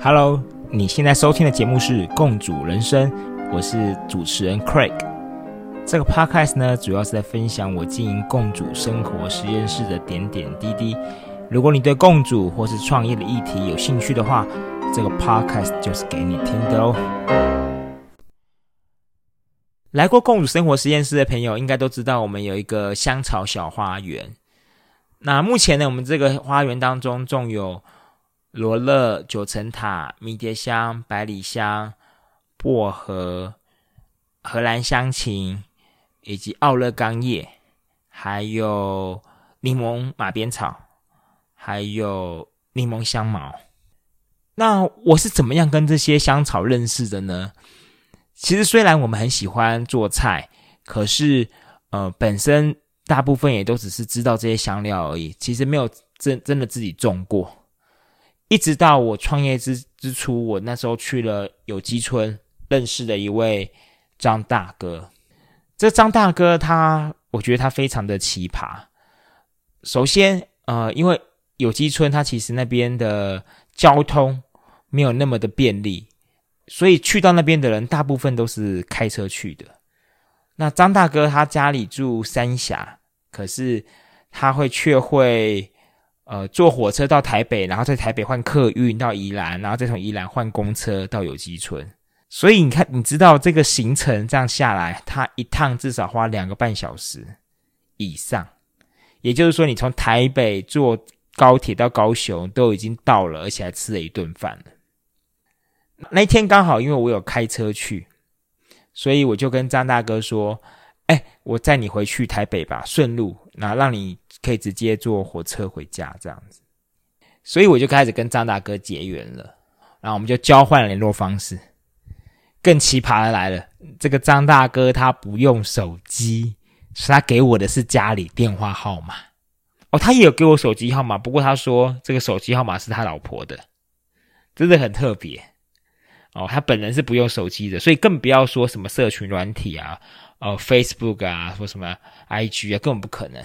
Hello，你现在收听的节目是《共主人生》，我是主持人 Craig。这个 Podcast 呢，主要是在分享我经营共主生活实验室的点点滴滴。如果你对共主或是创业的议题有兴趣的话，这个 Podcast 就是给你听的哦。来过共主生活实验室的朋友，应该都知道我们有一个香草小花园。那目前呢，我们这个花园当中种有。罗勒、九层塔、迷迭香、百里香、薄荷、荷兰香芹，以及奥勒冈叶，还有柠檬马鞭草，还有柠檬香茅。那我是怎么样跟这些香草认识的呢？其实虽然我们很喜欢做菜，可是呃，本身大部分也都只是知道这些香料而已，其实没有真真的自己种过。一直到我创业之之初，我那时候去了有机村，认识了一位张大哥。这张大哥他，我觉得他非常的奇葩。首先，呃，因为有机村它其实那边的交通没有那么的便利，所以去到那边的人大部分都是开车去的。那张大哥他家里住三峡，可是他会却会。呃，坐火车到台北，然后在台北换客运到宜兰，然后再从宜兰换公车到有机村。所以你看，你知道这个行程这样下来，他一趟至少花两个半小时以上。也就是说，你从台北坐高铁到高雄都已经到了，而且还吃了一顿饭了。那一天刚好因为我有开车去，所以我就跟张大哥说：“哎，我载你回去台北吧，顺路，那让你。”可以直接坐火车回家这样子，所以我就开始跟张大哥结缘了，然后我们就交换联络方式。更奇葩的来了，这个张大哥他不用手机，他给我的是家里电话号码。哦，他也有给我手机号码，不过他说这个手机号码是他老婆的，真的很特别。哦，他本人是不用手机的，所以更不要说什么社群软体啊，哦，Facebook 啊，说什么 IG 啊，根本不可能。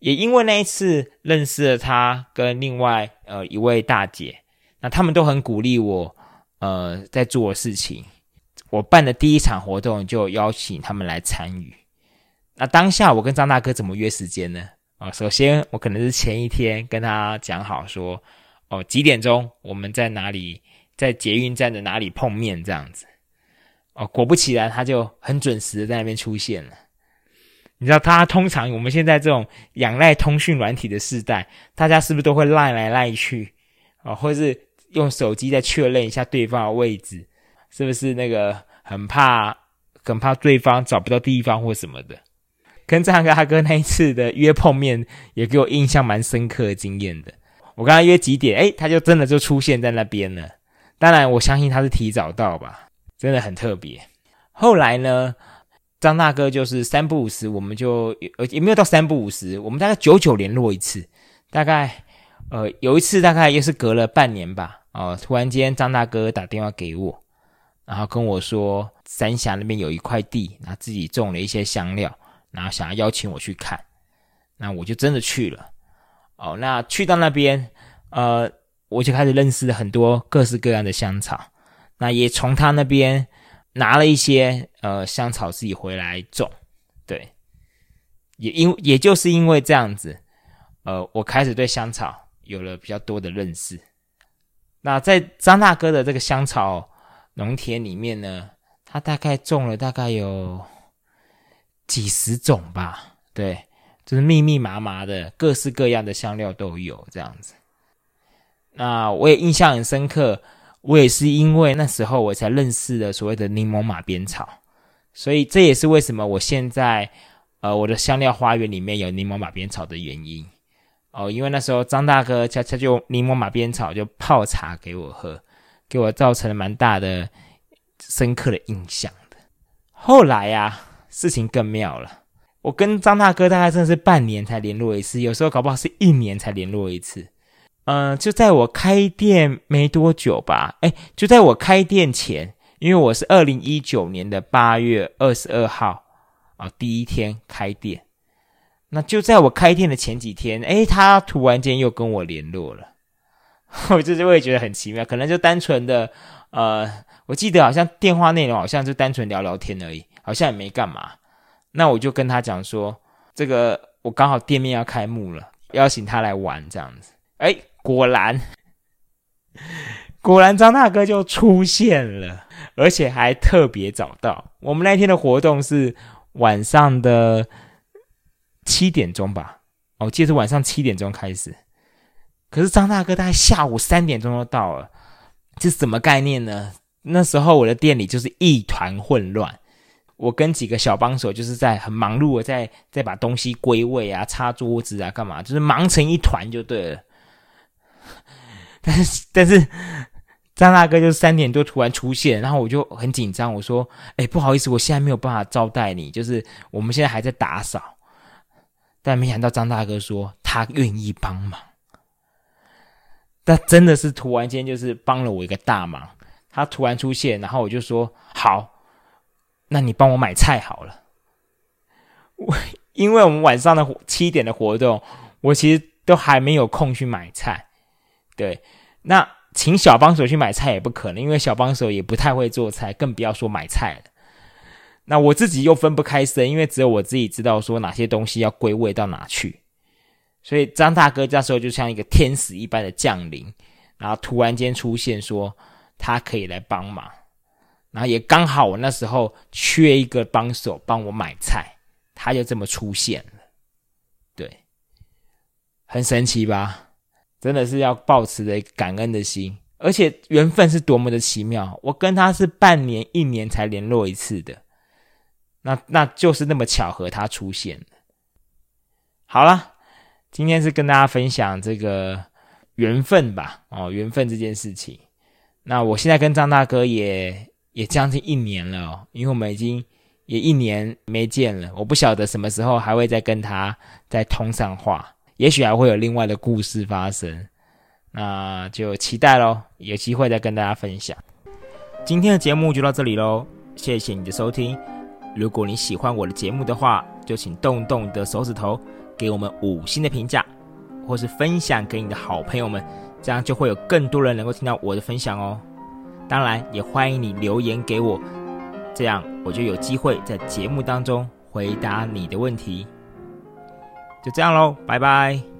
也因为那一次认识了他跟另外呃一位大姐，那他们都很鼓励我，呃在做事情。我办的第一场活动就邀请他们来参与。那当下我跟张大哥怎么约时间呢？啊，首先我可能是前一天跟他讲好说，哦几点钟我们在哪里，在捷运站的哪里碰面这样子。哦，果不其然，他就很准时的在那边出现了。你知道，他通常我们现在这种仰赖通讯软体的时代，大家是不是都会赖来赖去啊？或是用手机再确认一下对方的位置，是不是那个很怕，很怕对方找不到地方或什么的？跟张哥他哥那一次的约碰面，也给我印象蛮深刻的经验的。我跟他约几点，诶，他就真的就出现在那边了。当然，我相信他是提早到吧，真的很特别。后来呢？张大哥就是三不五时，我们就呃也没有到三不五时，我们大概九九联络一次。大概呃有一次大概又是隔了半年吧，哦，突然间张大哥打电话给我，然后跟我说三峡那边有一块地，然后自己种了一些香料，然后想要邀请我去看，那我就真的去了。哦，那去到那边，呃，我就开始认识了很多各式各样的香草，那也从他那边。拿了一些呃香草自己回来种，对，也因也就是因为这样子，呃，我开始对香草有了比较多的认识。那在张大哥的这个香草农田里面呢，他大概种了大概有几十种吧，对，就是密密麻麻的各式各样的香料都有这样子。那我也印象很深刻。我也是因为那时候我才认识了所谓的柠檬马鞭草，所以这也是为什么我现在呃我的香料花园里面有柠檬马鞭草的原因哦。因为那时候张大哥他他就柠檬马鞭草就泡茶给我喝，给我造成了蛮大的深刻的印象的。后来呀，事情更妙了，我跟张大哥大概真的是半年才联络一次，有时候搞不好是一年才联络一次。嗯，就在我开店没多久吧，哎，就在我开店前，因为我是二零一九年的八月二十二号啊，第一天开店，那就在我开店的前几天，哎，他突然间又跟我联络了，我就是会觉得很奇妙，可能就单纯的呃，我记得好像电话内容好像就单纯聊聊天而已，好像也没干嘛。那我就跟他讲说，这个我刚好店面要开幕了，邀请他来玩这样子。哎，果然，果然张大哥就出现了，而且还特别早到。我们那天的活动是晚上的七点钟吧。我记得是晚上七点钟开始，可是张大哥大概下午三点钟就到了，这是什么概念呢？那时候我的店里就是一团混乱，我跟几个小帮手就是在很忙碌的在在把东西归位啊、擦桌子啊、干嘛，就是忙成一团就对了。但是但是张大哥就三点多突然出现，然后我就很紧张，我说：“哎，不好意思，我现在没有办法招待你，就是我们现在还在打扫。”但没想到张大哥说他愿意帮忙，但真的是突然间就是帮了我一个大忙。他突然出现，然后我就说好，那你帮我买菜好了。我因为我们晚上的七点的活动，我其实都还没有空去买菜。对，那请小帮手去买菜也不可能，因为小帮手也不太会做菜，更不要说买菜了。那我自己又分不开身，因为只有我自己知道说哪些东西要归位到哪去，所以张大哥这时候就像一个天使一般的降临，然后突然间出现说他可以来帮忙，然后也刚好我那时候缺一个帮手帮我买菜，他就这么出现了，对，很神奇吧？真的是要抱持着感恩的心，而且缘分是多么的奇妙，我跟他是半年一年才联络一次的。那那就是那么巧合，他出现。好了，今天是跟大家分享这个缘分吧，哦，缘分这件事情。那我现在跟张大哥也也将近一年了哦，因为我们已经也一年没见了。我不晓得什么时候还会再跟他再通上话，也许还会有另外的故事发生。那就期待喽，有机会再跟大家分享。今天的节目就到这里喽，谢谢你的收听。如果你喜欢我的节目的话，就请动动你的手指头，给我们五星的评价，或是分享给你的好朋友们，这样就会有更多人能够听到我的分享哦。当然，也欢迎你留言给我，这样我就有机会在节目当中回答你的问题。就这样喽，拜拜。